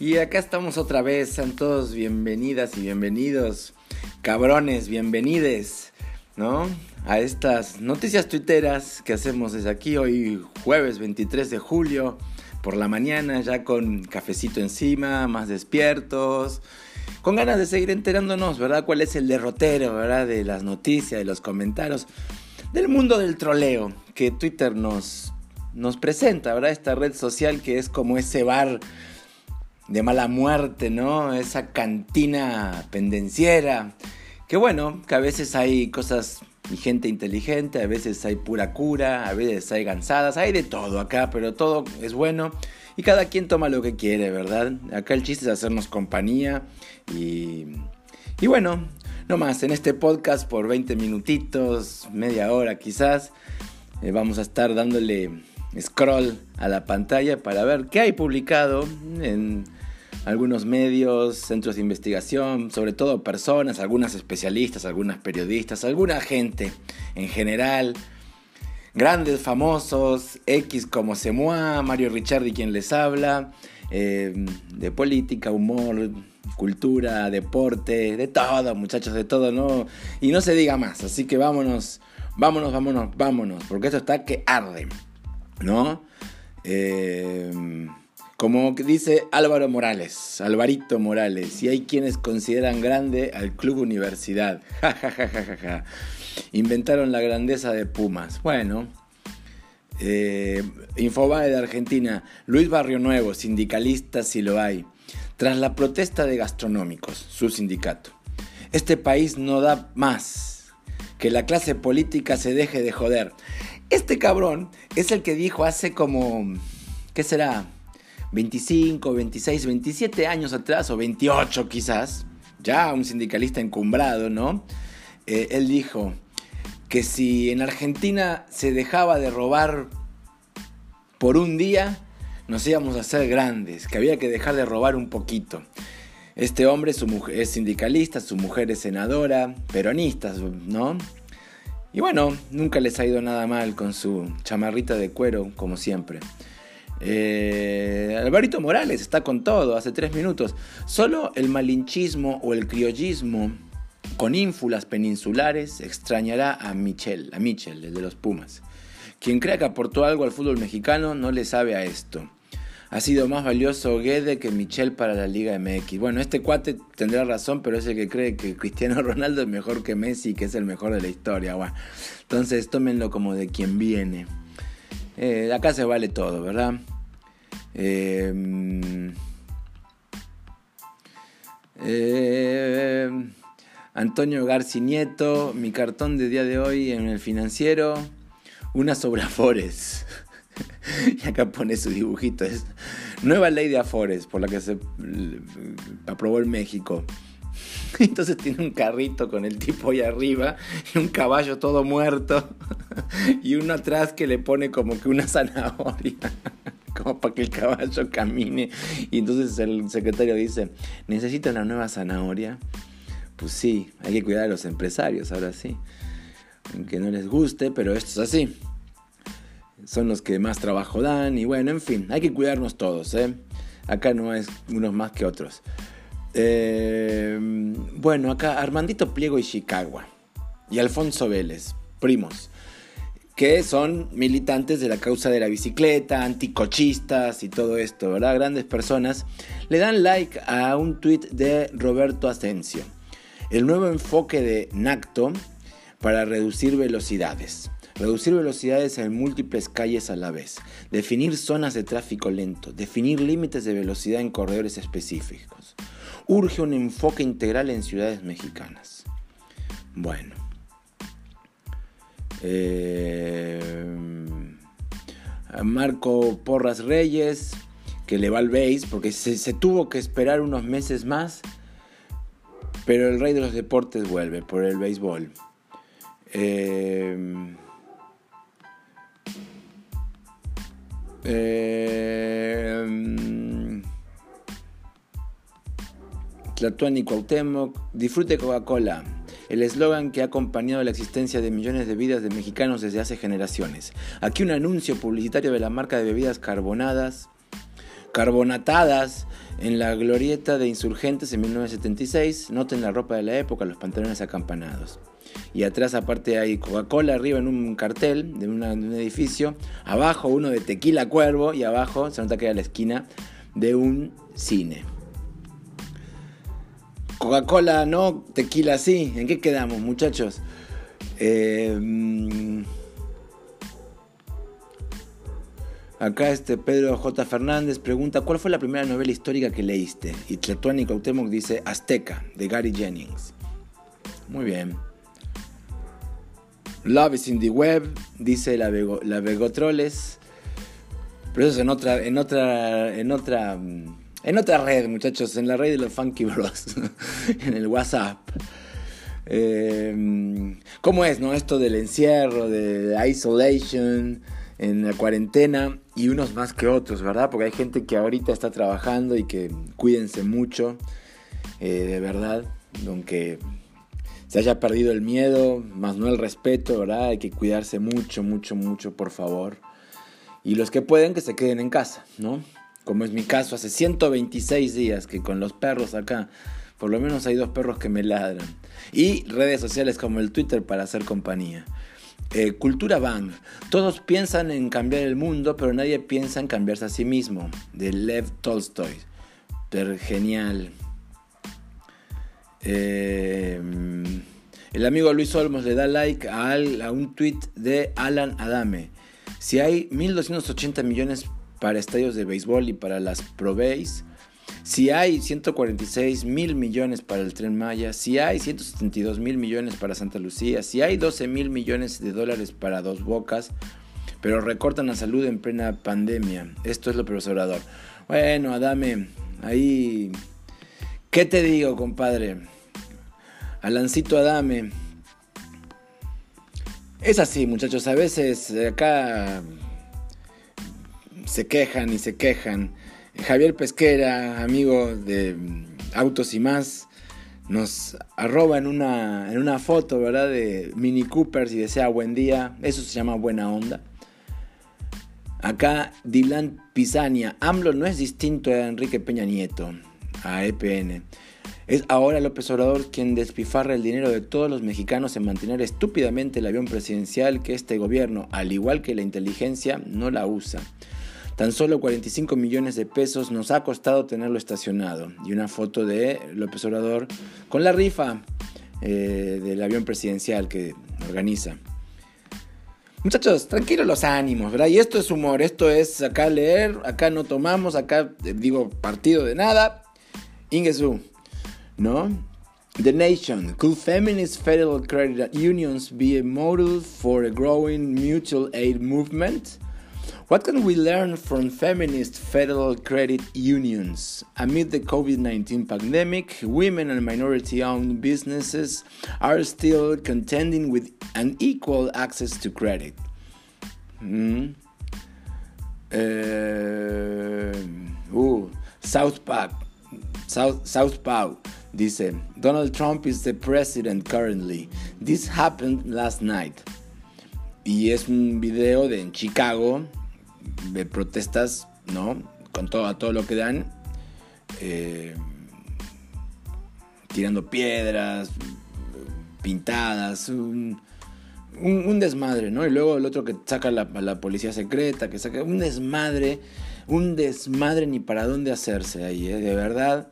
Y acá estamos otra vez, sean todos bienvenidas y bienvenidos, cabrones, bienvenides, ¿no? A estas noticias tuiteras que hacemos desde aquí hoy, jueves 23 de julio, por la mañana, ya con cafecito encima, más despiertos, con ganas de seguir enterándonos, ¿verdad? ¿Cuál es el derrotero, ¿verdad? De las noticias, de los comentarios, del mundo del troleo que Twitter nos, nos presenta, ¿verdad? Esta red social que es como ese bar de mala muerte, ¿no? Esa cantina pendenciera. Que bueno, que a veces hay cosas y gente inteligente, a veces hay pura cura, a veces hay gansadas, hay de todo acá, pero todo es bueno y cada quien toma lo que quiere, ¿verdad? Acá el chiste es hacernos compañía y, y bueno, no más, en este podcast por 20 minutitos, media hora quizás, eh, vamos a estar dándole scroll a la pantalla para ver qué hay publicado en algunos medios, centros de investigación, sobre todo personas, algunas especialistas, algunas periodistas, alguna gente en general, grandes, famosos, X como Semoa, Mario Ricciardi quien les habla, eh, de política, humor, cultura, deporte, de todo, muchachos, de todo, ¿no? Y no se diga más, así que vámonos, vámonos, vámonos, vámonos, porque esto está que arde, ¿no? Eh, como dice Álvaro Morales, Alvarito Morales, y hay quienes consideran grande al Club Universidad. Ja, Inventaron la grandeza de Pumas. Bueno, eh, Infobae de Argentina, Luis Barrio Nuevo, sindicalista si lo hay. Tras la protesta de gastronómicos, su sindicato. Este país no da más. Que la clase política se deje de joder. Este cabrón es el que dijo hace como... ¿Qué será? 25, 26, 27 años atrás, o 28 quizás, ya un sindicalista encumbrado, ¿no? Eh, él dijo que si en Argentina se dejaba de robar por un día, nos íbamos a hacer grandes, que había que dejar de robar un poquito. Este hombre es sindicalista, su mujer es senadora, peronista, ¿no? Y bueno, nunca les ha ido nada mal con su chamarrita de cuero, como siempre. Eh, Alvarito Morales está con todo, hace tres minutos. Solo el malinchismo o el criollismo con ínfulas peninsulares extrañará a Michel, a Michel, el de los Pumas. Quien crea que aportó algo al fútbol mexicano no le sabe a esto. Ha sido más valioso Guede que Michel para la Liga MX. Bueno, este cuate tendrá razón, pero es el que cree que Cristiano Ronaldo es mejor que Messi, que es el mejor de la historia. Bueno, entonces tómenlo como de quien viene. Eh, acá se vale todo, ¿verdad? Eh, eh, Antonio Garci Nieto, mi cartón de día de hoy en el financiero, una sobre Afores. y acá pone su dibujito. Nueva ley de Afores por la que se aprobó en México. Entonces tiene un carrito con el tipo ahí arriba y un caballo todo muerto y uno atrás que le pone como que una zanahoria como para que el caballo camine. Y entonces el secretario dice, ¿necesita una nueva zanahoria? Pues sí, hay que cuidar a los empresarios, ahora sí. Aunque no les guste, pero esto es así. Son los que más trabajo dan y bueno, en fin, hay que cuidarnos todos, ¿eh? Acá no es unos más que otros. Eh, bueno, acá Armandito Pliego y Chicago. Y Alfonso Vélez, primos que son militantes de la causa de la bicicleta, anticochistas y todo esto, ¿verdad? Grandes personas, le dan like a un tweet de Roberto Asensio. El nuevo enfoque de NACTO para reducir velocidades. Reducir velocidades en múltiples calles a la vez. Definir zonas de tráfico lento. Definir límites de velocidad en corredores específicos. Urge un enfoque integral en ciudades mexicanas. Bueno. Eh, Marco Porras Reyes, que le va al base, porque se, tuvo que esperar unos meses más, pero el rey de los deportes vuelve por el béisbol. Eh, eh, Tlatuani Cuauhtémoc, disfrute Coca-Cola el eslogan que ha acompañado la existencia de millones de vidas de mexicanos desde hace generaciones. Aquí un anuncio publicitario de la marca de bebidas carbonadas carbonatadas en la glorieta de insurgentes en 1976. Noten la ropa de la época, los pantalones acampanados. Y atrás aparte hay Coca-Cola arriba en un cartel de, un edificio. Abajo uno de Tequila Cuervo y abajo se nota que era la esquina de un cine. Coca-Cola no, tequila sí. ¿En qué quedamos muchachos? Eh, mm, Acá este Pedro J. Fernández pregunta, ¿cuál fue la primera novela histórica que leíste? Y Tletuani Cautemoc dice, Azteca, de Gary Jennings. Muy bien. Love is in the web, dice la, Bego, la Begotroles. Pero eso es en otra, en otra, en otra, en otra red, muchachos, en la red de los Funky Bros, en el WhatsApp. Eh, ¿Cómo es, no? Esto del encierro, de isolation, en la cuarentena y unos más que otros, ¿verdad? Porque hay gente que ahorita está trabajando y que cuídense mucho, eh, de verdad, aunque se haya perdido el miedo, más no el respeto, ¿verdad? Hay que cuidarse mucho, mucho, mucho, por favor. Y los que pueden, que se queden en casa, ¿no? Como es mi caso, hace 126 días que con los perros acá, por lo menos hay dos perros que me ladran. Y redes sociales como el Twitter para hacer compañía. Eh, cultura Bang. Todos piensan en cambiar el mundo, pero nadie piensa en cambiarse a sí mismo. De Lev Tolstoy. Pero genial. Eh, el amigo Luis Olmos le da like a, a un tweet de Alan Adame. Si hay 1.280 millones para estadios de béisbol y para las Pro Base, si hay 146 mil millones para el tren Maya, si hay 172 mil millones para Santa Lucía, si hay 12 mil millones de dólares para Dos Bocas, pero recortan la salud en plena pandemia. Esto es lo profesorador. Bueno, Adame, ahí... ¿Qué te digo, compadre? Alancito Adame. Es así, muchachos. A veces acá se quejan y se quejan. Javier Pesquera, amigo de Autos y más, nos arroba en una, en una foto, ¿verdad? De Mini Coopers y desea buen día. Eso se llama buena onda. Acá Dylan Pisania. AMLO no es distinto a Enrique Peña Nieto, a EPN. Es ahora López Obrador quien despifarra el dinero de todos los mexicanos en mantener estúpidamente el avión presidencial que este gobierno, al igual que la inteligencia, no la usa. Tan solo 45 millones de pesos nos ha costado tenerlo estacionado. Y una foto de López Obrador con la rifa eh, del avión presidencial que organiza. Muchachos, tranquilos los ánimos, ¿verdad? Y esto es humor, esto es acá leer, acá no tomamos, acá eh, digo partido de nada. Ingesu, ¿no? The Nation. Could feminist federal credit unions be a model for a growing mutual aid movement? What can we learn from feminist federal credit unions? Amid the COVID 19 pandemic, women and minority owned businesses are still contending with unequal access to credit. Mm. Uh, ooh, South Park. South, South dice, Donald Trump is the president currently. This happened last night. Y es un video de en Chicago, de protestas, ¿no? Con todo, a todo lo que dan, eh, tirando piedras, pintadas, un, desmadre, ¿no? Y luego el otro que saca la, la policía secreta, que saca un desmadre, un desmadre ni para dónde hacerse ahí, ¿eh? De verdad.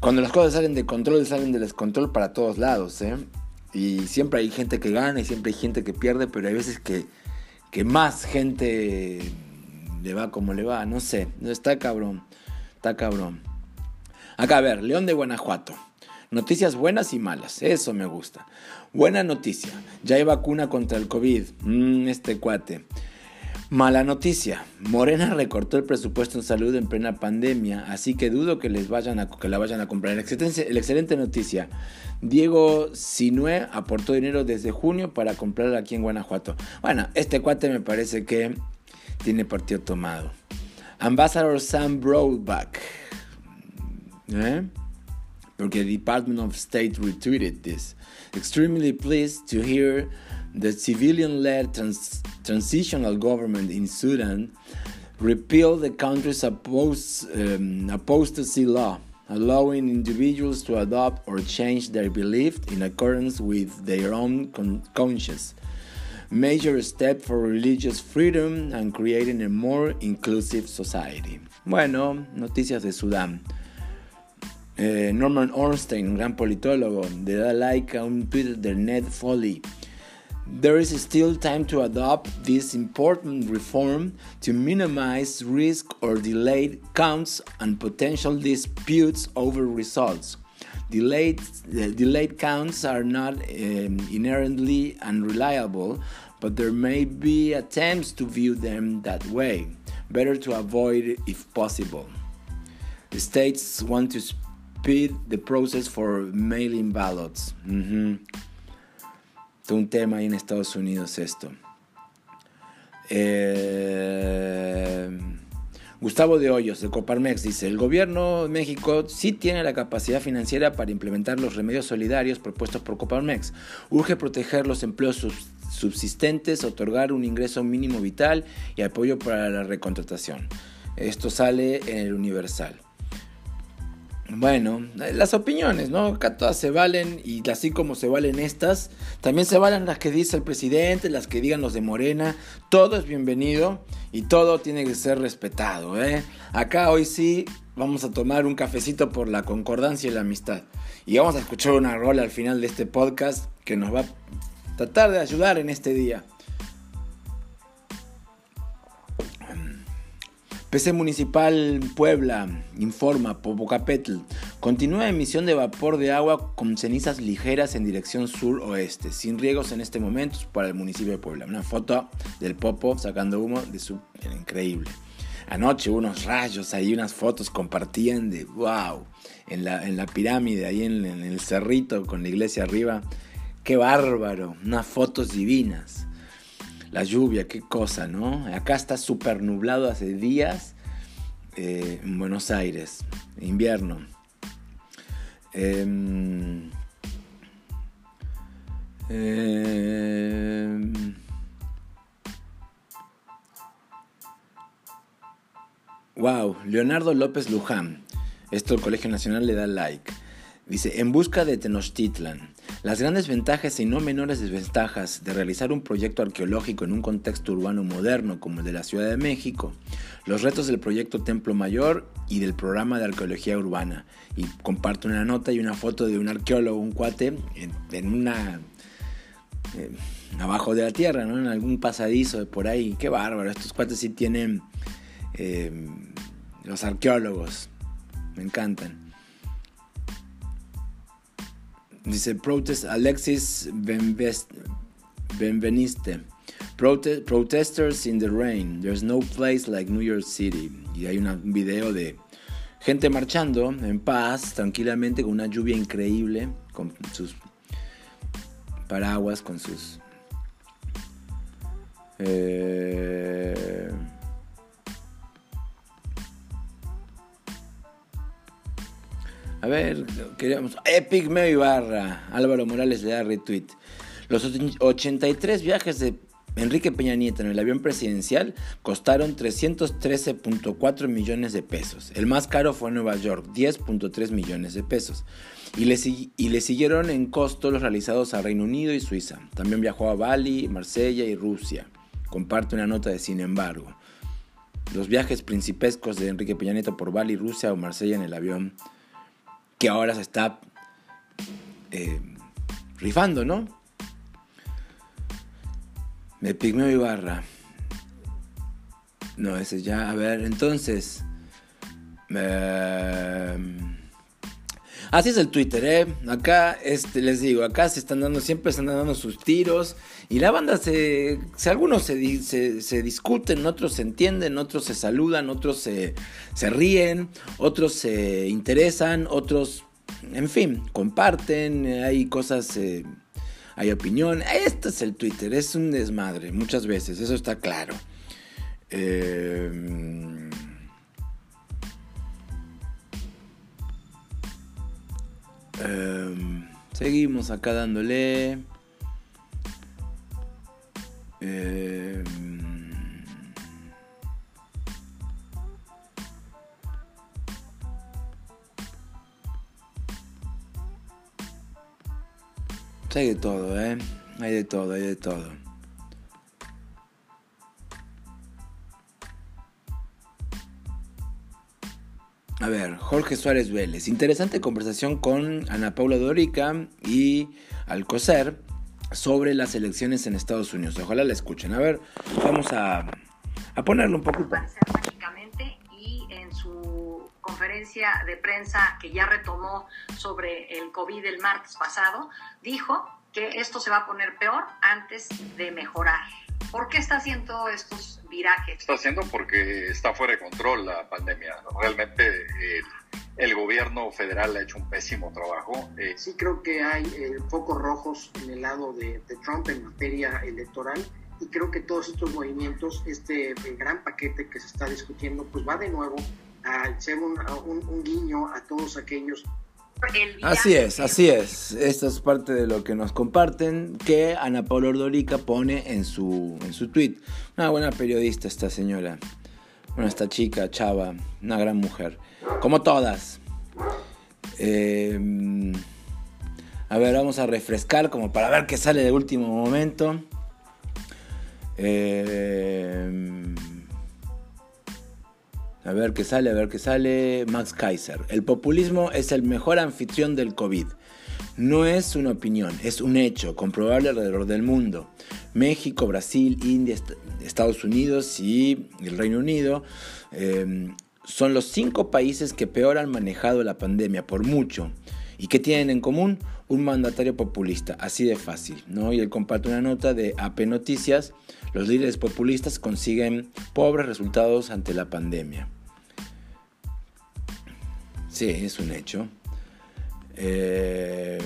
Cuando las cosas salen de control, salen de descontrol para todos lados, ¿eh? Y siempre hay gente que gana y siempre hay gente que pierde, pero hay veces que que más gente le va como le va, no sé, está cabrón, está cabrón. Acá a ver, León de Guanajuato. Noticias buenas y malas, eso me gusta. Buena noticia, ya hay vacuna contra el COVID. Mm, este cuate. Mala noticia, Morena recortó el presupuesto en salud en plena pandemia, así que dudo que les vayan a, que la vayan a comprar. La excelente noticia, Diego Sinue aportó dinero desde junio para comprarla aquí en Guanajuato. Bueno, este cuate me parece que tiene partido tomado. Ambassador Sam Broadback, ¿eh? porque Department of State retweeted this. Extremely pleased to hear the civilian led trans transitional government in Sudan repealed the country's um, apostasy law, allowing individuals to adopt or change their belief in accordance with their own con conscience. Major step for religious freedom and creating a more inclusive society. Bueno, noticias de Sudán. Eh, Norman Ornstein, gran politólogo, le da like a un tweet de Ned Foley. There is still time to adopt this important reform to minimize risk or delayed counts and potential disputes over results. Delayed, uh, delayed counts are not um, inherently unreliable, but there may be attempts to view them that way. Better to avoid if possible. The states want to speed the process for mailing ballots. Mm -hmm. Un tema ahí en Estados Unidos esto. Eh, Gustavo de Hoyos, de Coparmex, dice, el gobierno de México sí tiene la capacidad financiera para implementar los remedios solidarios propuestos por Coparmex. Urge proteger los empleos subsistentes, otorgar un ingreso mínimo vital y apoyo para la recontratación. Esto sale en el Universal. Bueno, las opiniones, ¿no? Acá todas se valen y así como se valen estas, también se valen las que dice el presidente, las que digan los de Morena. Todo es bienvenido y todo tiene que ser respetado, ¿eh? Acá hoy sí vamos a tomar un cafecito por la concordancia y la amistad. Y vamos a escuchar una rola al final de este podcast que nos va a tratar de ayudar en este día. PC Municipal Puebla informa Popocapetl. Continúa emisión de vapor de agua con cenizas ligeras en dirección sur-oeste, sin riegos en este momento para el municipio de Puebla. Una foto del Popo sacando humo de su... Increíble. Anoche unos rayos ahí, unas fotos compartían de wow. En la, en la pirámide, ahí en, en el cerrito con la iglesia arriba. Qué bárbaro. Unas fotos divinas. La lluvia, qué cosa, ¿no? Acá está súper nublado hace días eh, en Buenos Aires, invierno. Em, em, wow, Leonardo López Luján. Esto el Colegio Nacional le da like. Dice, en busca de Tenochtitlan. Las grandes ventajas y no menores desventajas de realizar un proyecto arqueológico en un contexto urbano moderno como el de la Ciudad de México, los retos del proyecto Templo Mayor y del programa de arqueología urbana. Y comparto una nota y una foto de un arqueólogo, un cuate, en, una... Eh, abajo de la tierra, ¿no? En algún pasadizo de por ahí. Qué bárbaro, estos cuates sí tienen... Eh, los arqueólogos, me encantan. Dice protest Alexis Benveniste. protesters in the rain. There's no place like New York City. Y hay un video de gente marchando en paz, tranquilamente, con una lluvia increíble, con sus paraguas, con sus... Eh, A ver, queríamos. Epic Meo Ibarra. Álvaro Morales le da retweet. Los 83 viajes de Enrique Peña Nieto en el avión presidencial costaron 313.4 millones de pesos. El más caro fue Nueva York, 10.3 millones de pesos. Y le, y le siguieron en costo los realizados a Reino Unido y Suiza. También viajó a Bali, Marsella y Rusia. Comparte una nota de sin embargo. Los viajes principescos de Enrique Peña Nieto por Bali, Rusia o Marsella en el avión que ahora se está eh, rifando, ¿no? Me Pigmeo Ibarra. No, ese ya. A ver, entonces. Em, así es el Twitter, ¿eh? Acá, este, les digo, acá se están dando, siempre se están dando sus tiros. Y la banda se. algunos se, discuten, otros se entienden, otros se saludan, otros se, se ríen, otros se interesan, otros. En fin, comparten, hay cosas. Eh, hay opinión. Este es el Twitter, es un desmadre, muchas veces, eso está claro. Eh, Seguimos acá dándole. Eh... Hay de todo, ¿eh? Hay de todo, hay de todo. A ver, Jorge Suárez Vélez. Interesante conversación con Ana Paula Dorica y Alcocer sobre las elecciones en Estados Unidos. Ojalá la escuchen. A ver, vamos a, a ponerlo un poco. Y en su conferencia de prensa que ya retomó sobre el COVID el martes pasado, dijo que esto se va a poner peor antes de mejorar. ¿Por qué está haciendo estos virajes? Está haciendo porque está fuera de control la pandemia. Realmente el, el, gobierno federal ha hecho un pésimo trabajo. Eh, sí creo que hay eh, focos rojos en el lado de, de, Trump en materia electoral y creo que todos estos movimientos, este gran paquete que se está discutiendo, pues va de nuevo a ser un, un, un guiño a todos aquellos Así es, así es. Esto es parte de lo que nos comparten que Ana Paula Ordorica pone en su, en su tweet. Una buena periodista esta señora. Bueno, esta chica, chava, una gran mujer. Como todas. Eh, a ver, vamos a refrescar como para ver qué sale de último momento. Eh, a ver qué sale, a ver qué sale. Max Kaiser. El populismo es el mejor anfitrión del COVID. No es una opinión, es un hecho comprobable alrededor del mundo. México, Brasil, India, Estados Unidos y el Reino Unido eh, son los cinco países que peor han manejado la pandemia, por mucho. ¿Y qué tienen en común? Un mandatario populista, así de fácil. ¿no? Y él comparte una nota de AP Noticias los líderes populistas consiguen pobres resultados ante la pandemia. Sí, es un hecho. Eh,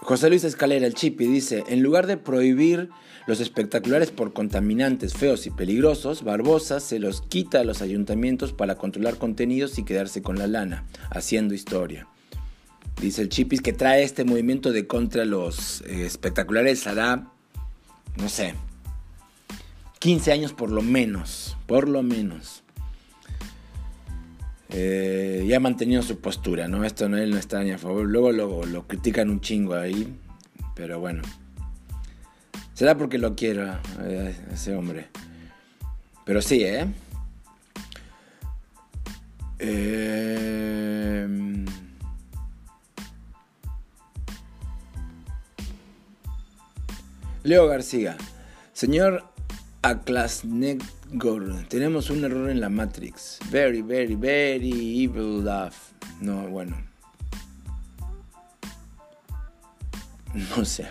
José Luis Escalera, el Chipi, dice, en lugar de prohibir los espectaculares por contaminantes feos y peligrosos, Barbosa se los quita a los ayuntamientos para controlar contenidos y quedarse con la lana, haciendo historia. Dice el Chipis que trae este movimiento de contra los eh, espectaculares hará, no sé, 15 años por lo menos, por lo menos. Eh, ya ha mantenido su postura, ¿no? Esto no, él no está ni a favor. Luego lo, lo critican un chingo ahí, pero bueno. Será porque lo quiero eh, ese hombre. Pero sí, ¿eh? Eh... Leo García. Señor Aklasnegor, tenemos un error en la Matrix. Very, very, very evil love. No, bueno. No sé.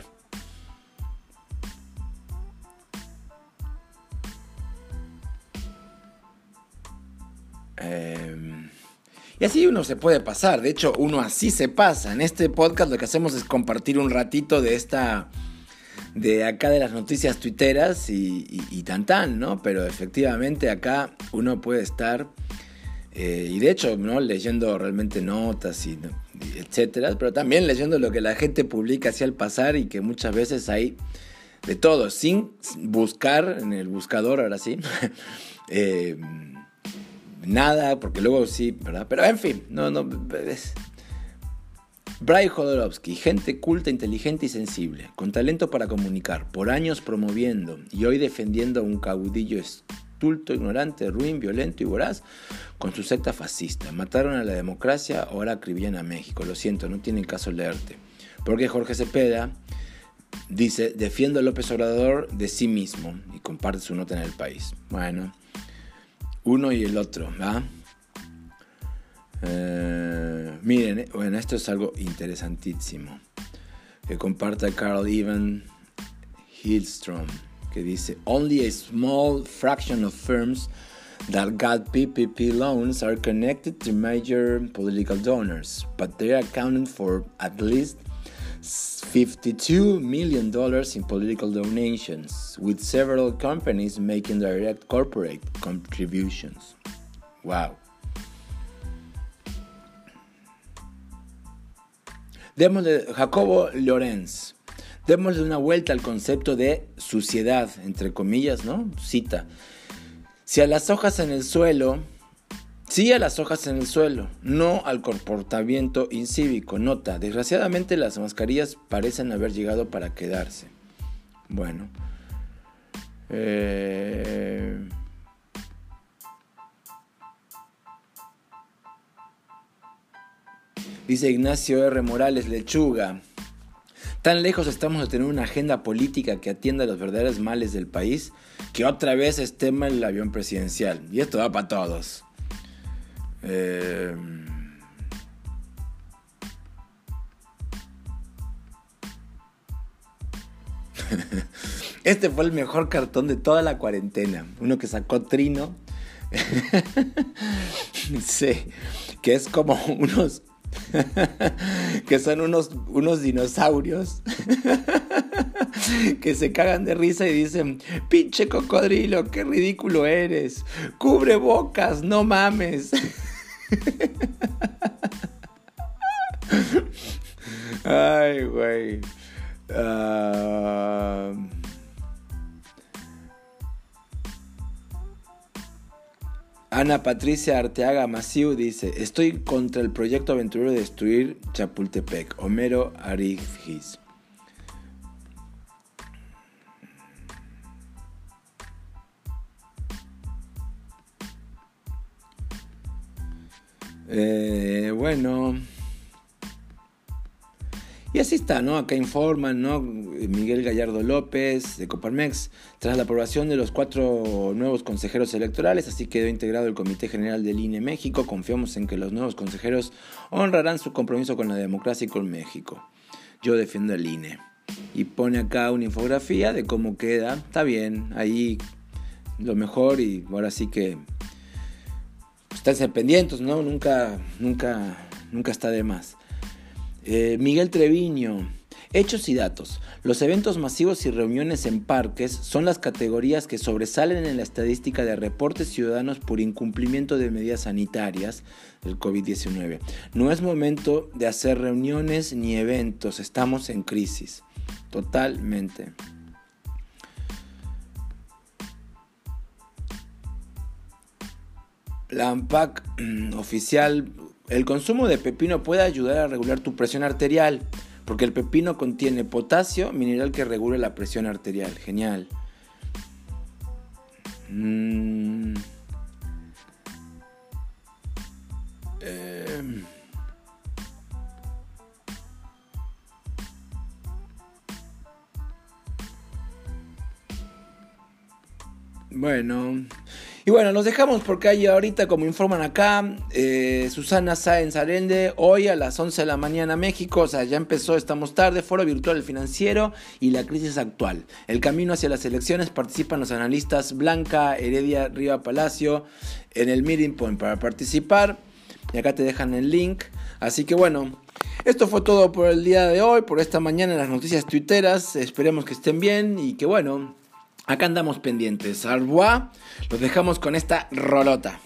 Em, y así uno se puede pasar. De hecho, uno así se pasa. En este podcast lo que hacemos es compartir un ratito de esta de acá de las noticias tuiteras y, y, tan tan, ¿no? Pero efectivamente acá uno puede estar, eh, y de hecho, ¿no? Leyendo realmente notas y, etcétera, pero también leyendo lo que la gente publica hacia el pasar y que muchas veces hay de todo, sin buscar en el buscador, ahora sí, eh, nada, porque luego sí, ¿verdad? Pero en fin, no, no, es, Bray Jodorowsky, gente culta, inteligente y sensible, con talento para comunicar, por años promoviendo y hoy defendiendo a un caudillo estulto, ignorante, ruin, violento y voraz con su secta fascista. Mataron a la democracia, ahora acribillan a México. Lo siento, no tienen caso leerte. Porque Jorge Cepeda dice, defiendo a López Obrador de sí mismo y comparte su nota en el país. Bueno, uno y el otro, ¿va? Eh, miren, eh, bueno, esto es algo interesantísimo que comparte Carl Ivan Hillstrom, que dice, Only a small fraction of firms that got PPP loans are connected to major political donors, but they accounted for at least $52 million in political donations, with several companies making direct corporate contributions. Wow. Démosle, Jacobo Lorenz, démosle una vuelta al concepto de suciedad, entre comillas, ¿no? Cita. Si a las hojas en el suelo, Sí a las hojas en el suelo, no al comportamiento incívico. Nota, desgraciadamente las mascarillas parecen haber llegado para quedarse. Bueno. Eh... Dice Ignacio R. Morales Lechuga. Tan lejos estamos de tener una agenda política que atienda los verdaderos males del país que otra vez es tema el avión presidencial. Y esto va para todos. Eh, este fue el mejor cartón de toda la cuarentena. Uno que sacó Trino. sí, que es como unos que son unos, unos dinosaurios que se cagan de risa y dicen, pinche cocodrilo, qué ridículo eres, cubre bocas, no mames. Ay, güey. Ah... Ana Patricia Arteaga Masiu dice, estoy contra el proyecto aventurero de destruir Chapultepec. Homero Arigis. Eh, bueno. Y así está, ¿no? Acá informan, ¿no? Miguel Gallardo López de Coparmex, tras la aprobación de los cuatro nuevos consejeros electorales, así quedó integrado el Comité General del INE México. Confiamos en que los nuevos consejeros honrarán su compromiso con la democracia y con México. Yo defiendo el INE. Y pone acá una infografía de cómo queda. Está bien, ahí lo mejor y ahora sí que están pendientes, ¿no? Nunca, nunca, nunca está de más. Eh, Miguel Treviño. Hechos y datos. Los eventos masivos y reuniones en parques son las categorías que sobresalen en la estadística de reportes ciudadanos por incumplimiento de medidas sanitarias del COVID-19. No es momento de hacer reuniones ni eventos, estamos en crisis. Totalmente. La AMPAC mm, oficial el consumo de pepino puede ayudar a regular tu presión arterial, porque el pepino contiene potasio, mineral que regula la presión arterial. Genial. Mm. Em. Bueno, y bueno, los dejamos porque hay ahorita, como informan acá, eh, Susana Sáenz Arende, hoy a las 11 de la mañana México, o sea, ya empezó, estamos tarde, Foro Virtual Financiero y la crisis actual. El camino hacia las elecciones participan los analistas Blanca, Heredia, Riva Palacio en el Meeting Point para participar. Y acá te dejan el link. Así que bueno, esto fue todo por el día de hoy, por esta mañana en las noticias tuiteras. Esperemos que estén bien y que bueno, Acá andamos pendientes. Arbois, los dejamos con esta rolota.